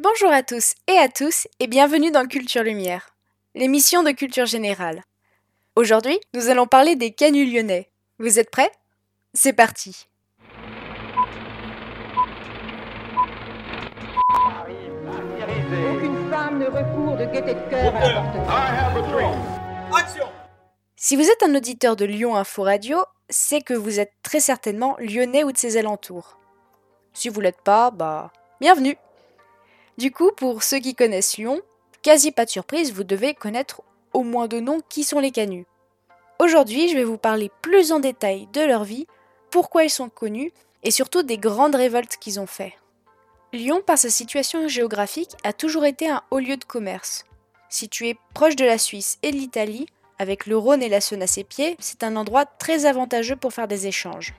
Bonjour à tous et à tous et bienvenue dans Culture Lumière, l'émission de culture générale. Aujourd'hui, nous allons parler des canuts lyonnais. Vous êtes prêts? C'est parti Aucune femme ne recourt de gaieté de cœur à l'avortement. Si vous êtes un auditeur de Lyon Info Radio, c'est que vous êtes très certainement lyonnais ou de ses alentours. Si vous l'êtes pas, bah, bienvenue Du coup, pour ceux qui connaissent Lyon, quasi pas de surprise, vous devez connaître au moins de noms qui sont les canuts. Aujourd'hui, je vais vous parler plus en détail de leur vie, pourquoi ils sont connus, et surtout des grandes révoltes qu'ils ont fait. Lyon, par sa situation géographique, a toujours été un haut lieu de commerce. Situé proche de la Suisse et de l'Italie, avec le Rhône et la Saône à ses pieds, c'est un endroit très avantageux pour faire des échanges.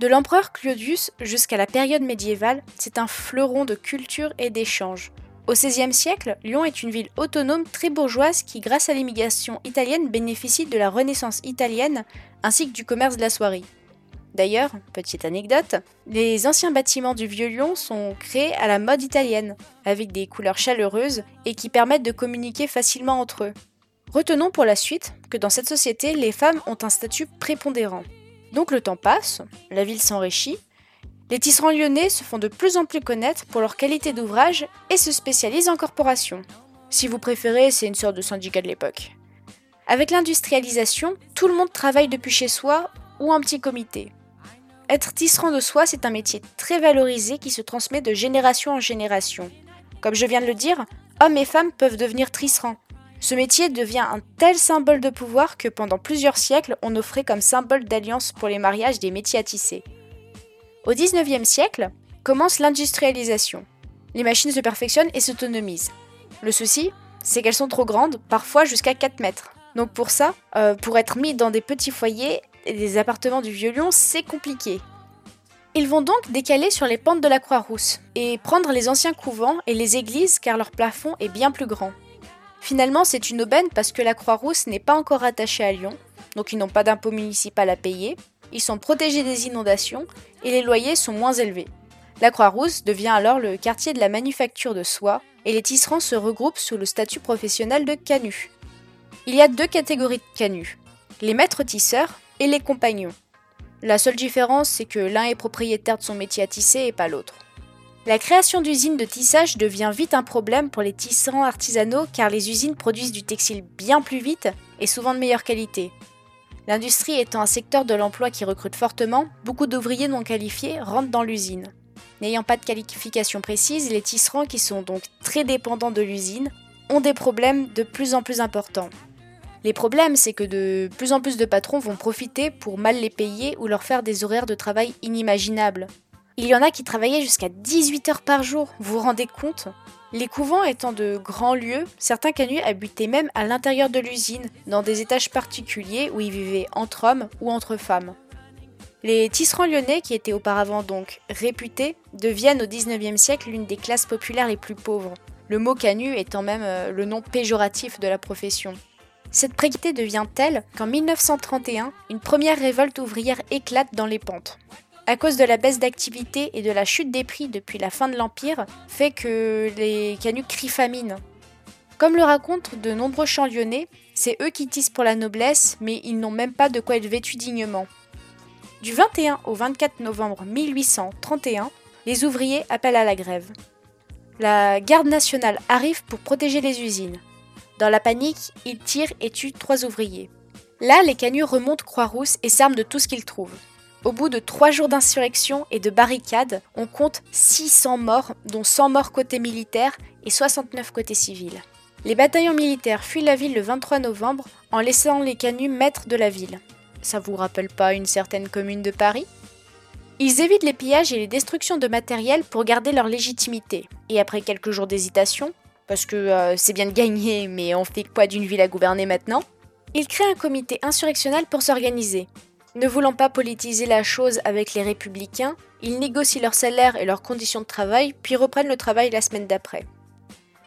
De l'empereur Claudius jusqu'à la période médiévale, c'est un fleuron de culture et d'échanges. Au XVIe siècle, Lyon est une ville autonome très bourgeoise qui, grâce à l'immigration italienne, bénéficie de la renaissance italienne ainsi que du commerce de la soierie. D'ailleurs, petite anecdote, les anciens bâtiments du Vieux Lyon sont créés à la mode italienne, avec des couleurs chaleureuses et qui permettent de communiquer facilement entre eux. Retenons pour la suite que dans cette société, les femmes ont un statut prépondérant. Donc le temps passe, la ville s'enrichit, les tisserands lyonnais se font de plus en plus connaître pour leur qualité d'ouvrage et se spécialisent en corporation. Si vous préférez, c'est une sorte de syndicat de l'époque. Avec l'industrialisation, tout le monde travaille depuis chez soi ou en petit comité. Être tisserand de soie, c'est un métier très valorisé qui se transmet de génération en génération. Comme je viens de le dire, hommes et femmes peuvent devenir tisserands. Ce métier devient un tel symbole de pouvoir que pendant plusieurs siècles, on offrait comme symbole d'alliance pour les mariages des métiers à tisser. Au XIXe siècle, commence l'industrialisation. Les machines se perfectionnent et s'autonomisent. Le souci, c'est qu'elles sont trop grandes, parfois jusqu'à 4 mètres. Donc pour ça, euh, pour être mis dans des petits foyers et des appartements du Vieux-Lyon, c'est compliqué. Ils vont donc décaler sur les pentes de la Croix-Rousse et prendre les anciens couvents et les églises car leur plafond est bien plus grand. Finalement, c'est une aubaine parce que la Croix-Rousse n'est pas encore attachée à Lyon, donc ils n'ont pas d'impôt municipal à payer, ils sont protégés des inondations et les loyers sont moins élevés. La Croix-Rousse devient alors le quartier de la manufacture de soie et les tisserands se regroupent sous le statut professionnel de canut. Il y a deux catégories de canuts, les maîtres tisseurs et les compagnons. La seule différence, c'est que l'un est propriétaire de son métier à tisser et pas l'autre. La création d'usines de tissage devient vite un problème pour les tissants artisanaux car les usines produisent du textile bien plus vite et souvent de meilleure qualité. L'industrie étant un secteur de l'emploi qui recrute fortement, beaucoup d'ouvriers non qualifiés rentrent dans l'usine. N'ayant pas de qualification précise, les tisserands qui sont donc très dépendants de l'usine ont des problèmes de plus en plus importants. Les problèmes, c'est que de plus en plus de patrons vont profiter pour mal les payer ou leur faire des horaires de travail inimaginables. Il y en a qui travaillaient jusqu'à 18 heures par jour, vous vous rendez compte? Les couvents étant de grands lieux, certains canuts habitaient même à l'intérieur de l'usine, dans des étages particuliers où ils vivaient entre hommes ou entre femmes. Les tisserands lyonnais, qui étaient auparavant donc réputés, deviennent au XIXe siècle l'une des classes populaires les plus pauvres, le mot canut étant même euh, le nom péjoratif de la profession. Cette précarité devient telle qu'en 1931, une première révolte ouvrière éclate dans les pentes. À cause de la baisse d'activité et de la chute des prix depuis la fin de l'Empire, fait que les canuts crient famine. Comme le racontent de nombreux chants lyonnais, c'est eux qui tissent pour la noblesse, mais ils n'ont même pas de quoi être vêtus dignement. Du 21 au 24 novembre 1831, les ouvriers appellent à la grève. La garde nationale arrive pour protéger les usines. Dans la panique, ils tirent et tuent trois ouvriers. Là, les canuts remontent Croix-Rousse et s'arment de tout ce qu'ils trouvent. Au bout de trois jours d'insurrection et de barricades, on compte 600 morts, dont 100 morts côté militaire et 69 côté civil. Les bataillons militaires fuient la ville le 23 novembre en laissant les canuts maîtres de la ville. Ça vous rappelle pas une certaine commune de Paris? Ils évitent les pillages et les destructions de matériel pour garder leur légitimité. Et après quelques jours d'hésitation, parce que euh, c'est bien de gagner, mais on fait quoi d'une ville à gouverner maintenant? Ils créent un comité insurrectionnel pour s'organiser. Ne voulant pas politiser la chose avec les républicains, ils négocient leur salaire et leurs conditions de travail, puis reprennent le travail la semaine d'après.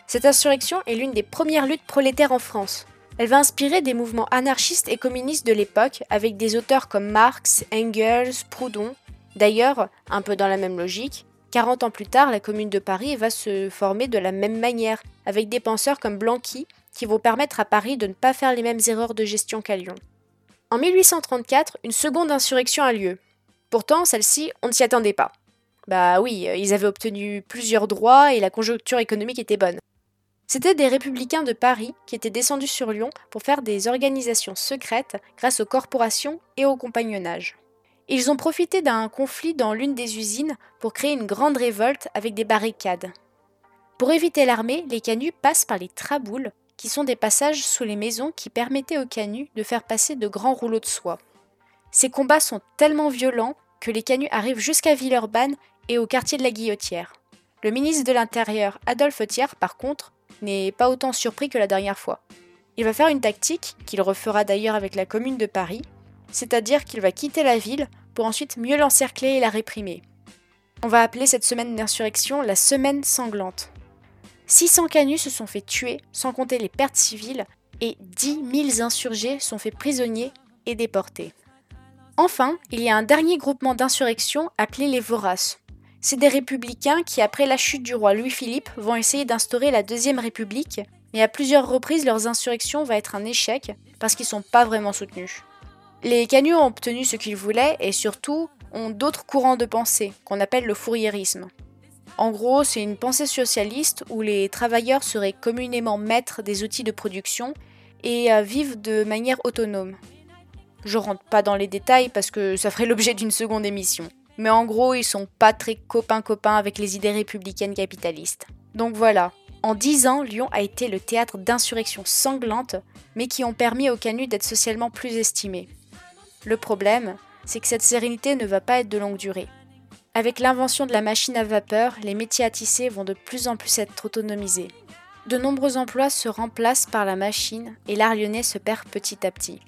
Cette insurrection est l'une des premières luttes prolétaires en France. Elle va inspirer des mouvements anarchistes et communistes de l'époque, avec des auteurs comme Marx, Engels, Proudhon. D'ailleurs, un peu dans la même logique, 40 ans plus tard, la commune de Paris va se former de la même manière, avec des penseurs comme Blanqui, qui vont permettre à Paris de ne pas faire les mêmes erreurs de gestion qu'à Lyon. En 1834, une seconde insurrection a lieu. Pourtant, celle-ci, on ne s'y attendait pas. Bah oui, ils avaient obtenu plusieurs droits et la conjoncture économique était bonne. C'était des républicains de Paris qui étaient descendus sur Lyon pour faire des organisations secrètes grâce aux corporations et au compagnonnage. Ils ont profité d'un conflit dans l'une des usines pour créer une grande révolte avec des barricades. Pour éviter l'armée, les canuts passent par les traboules, qui sont des passages sous les maisons qui permettaient aux canuts de faire passer de grands rouleaux de soie. Ces combats sont tellement violents que les canuts arrivent jusqu'à Villeurbanne et au quartier de la Guillotière. Le ministre de l'Intérieur, Adolphe Thiers, par contre, n'est pas autant surpris que la dernière fois. Il va faire une tactique, qu'il refera d'ailleurs avec la commune de Paris, c'est-à-dire qu'il va quitter la ville pour ensuite mieux l'encercler et la réprimer. On va appeler cette semaine d'insurrection la semaine sanglante. 600 canuts se sont fait tuer, sans compter les pertes civiles, et 10 000 insurgés sont faits prisonniers et déportés. Enfin, il y a un dernier groupement d'insurrection appelé les Voraces. C'est des républicains qui, après la chute du roi Louis-Philippe, vont essayer d'instaurer la Deuxième République, mais à plusieurs reprises leurs insurrections vont être un échec parce qu'ils ne sont pas vraiment soutenus. Les canuts ont obtenu ce qu'ils voulaient et surtout ont d'autres courants de pensée qu'on appelle le fourriérisme. En gros, c'est une pensée socialiste où les travailleurs seraient communément maîtres des outils de production et euh, vivent de manière autonome. Je rentre pas dans les détails parce que ça ferait l'objet d'une seconde émission. Mais en gros, ils sont pas très copains-copains avec les idées républicaines capitalistes. Donc voilà, en dix ans, Lyon a été le théâtre d'insurrections sanglantes, mais qui ont permis aux canuts d'être socialement plus estimés. Le problème, c'est que cette sérénité ne va pas être de longue durée. Avec l'invention de la machine à vapeur, les métiers à tisser vont de plus en plus être autonomisés. De nombreux emplois se remplacent par la machine et l'art lyonnais se perd petit à petit.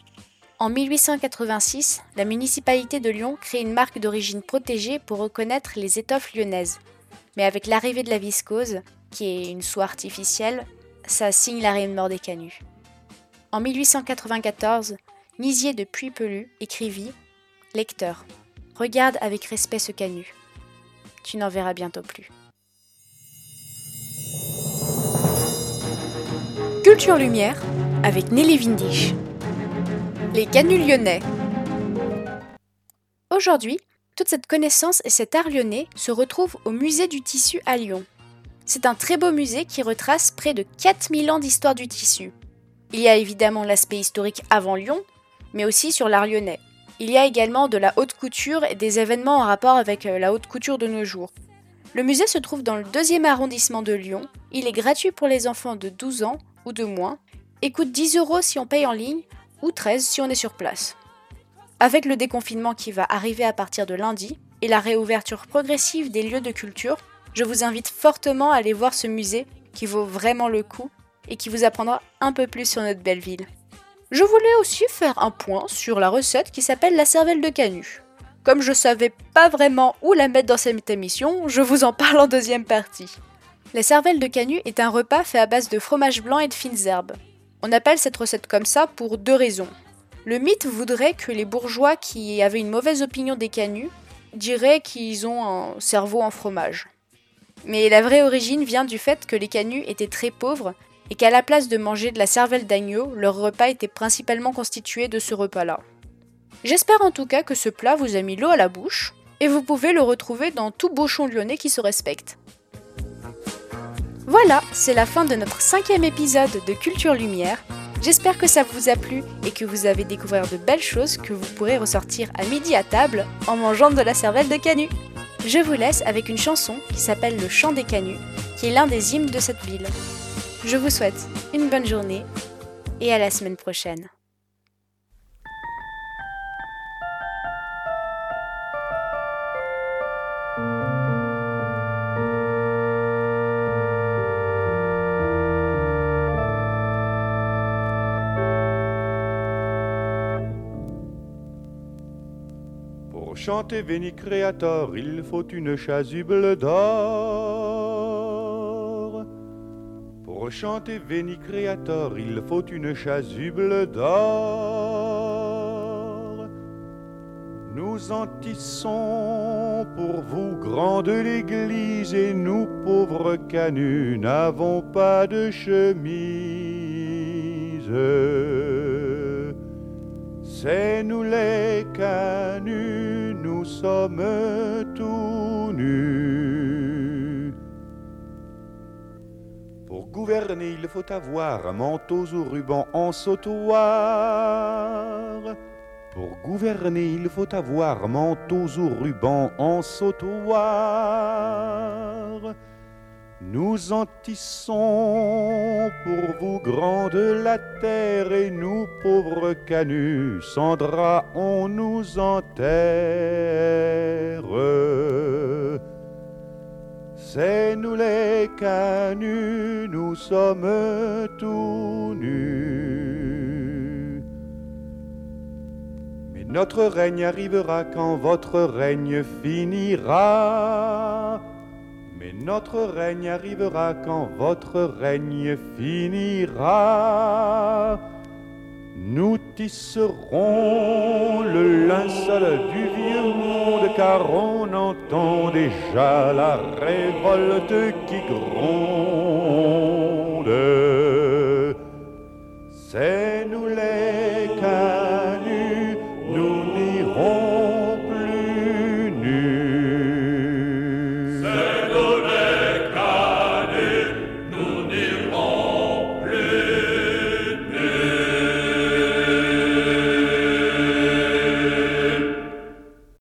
En 1886, la municipalité de Lyon crée une marque d'origine protégée pour reconnaître les étoffes lyonnaises. Mais avec l'arrivée de la viscose, qui est une soie artificielle, ça signe l'arrêt de mort des canuts. En 1894, Nisier de Puy-Pelu écrivit Lecteur, regarde avec respect ce canut. Tu n'en verras bientôt plus. Culture Lumière avec Nelly Vindisch. Les canuts lyonnais. Aujourd'hui, toute cette connaissance et cet art lyonnais se retrouvent au musée du tissu à Lyon. C'est un très beau musée qui retrace près de 4000 ans d'histoire du tissu. Il y a évidemment l'aspect historique avant Lyon, mais aussi sur l'art lyonnais. Il y a également de la haute couture et des événements en rapport avec euh, la haute couture de nos jours. Le musée se trouve dans le deuxième arrondissement de Lyon. Il est gratuit pour les enfants de 12 ans ou de moins et coûte 10 euros si on paye en ligne ou 13 si on est sur place. Avec le déconfinement qui va arriver à partir de lundi et la réouverture progressive des lieux de culture, je vous invite fortement à aller voir ce musée qui vaut vraiment le coup et qui vous apprendra un peu plus sur notre belle ville. Je voulais aussi faire un point sur la recette qui s'appelle la cervelle de canut. Comme je savais pas vraiment où la mettre dans cette émission, je vous en parle en deuxième partie. La cervelle de canut est un repas fait à base de fromage blanc et de fines herbes. On appelle cette recette comme ça pour deux raisons. Le mythe voudrait que les bourgeois qui avaient une mauvaise opinion des canuts diraient qu'ils ont un cerveau en fromage. Mais la vraie origine vient du fait que les canuts étaient très pauvres et qu'à la place de manger de la cervelle d'agneau, leur repas était principalement constitué de ce repas-là. J'espère en tout cas que ce plat vous a mis l'eau à la bouche, et vous pouvez le retrouver dans tout bochon lyonnais qui se respecte. Voilà, c'est la fin de notre cinquième épisode de Culture Lumière. J'espère que ça vous a plu et que vous avez découvert de belles choses que vous pourrez ressortir à midi à table en mangeant de la cervelle de canut. Je vous laisse avec une chanson qui s'appelle Le Chant des Canuts, qui est l'un des hymnes de cette ville. Je vous souhaite une bonne journée et à la semaine prochaine. Pour chanter Véni Créateur, il faut une chasuble d'or. Pour chanter Véni Créateur, il faut une chasuble d'or. Nous en tissons pour vous grands de l'église et nous pauvres canuts n'avons pas de chemise. C'est nous les canuts, nous sommes tout nus. Gouverner, il faut avoir manteaux ou rubans en sautoir. Pour gouverner, il faut avoir manteaux ou rubans en sautoir. Nous en tissons pour vous grands de la terre et nous pauvres canuts, sans on nous enterre. C'est nous les canuts, nous sommes tout nus. Mais notre règne arrivera quand votre règne finira. Mais notre règne arrivera quand votre règne finira. Nous tisserons le linceul du vieux monde car on entend déjà la révolte qui gronde.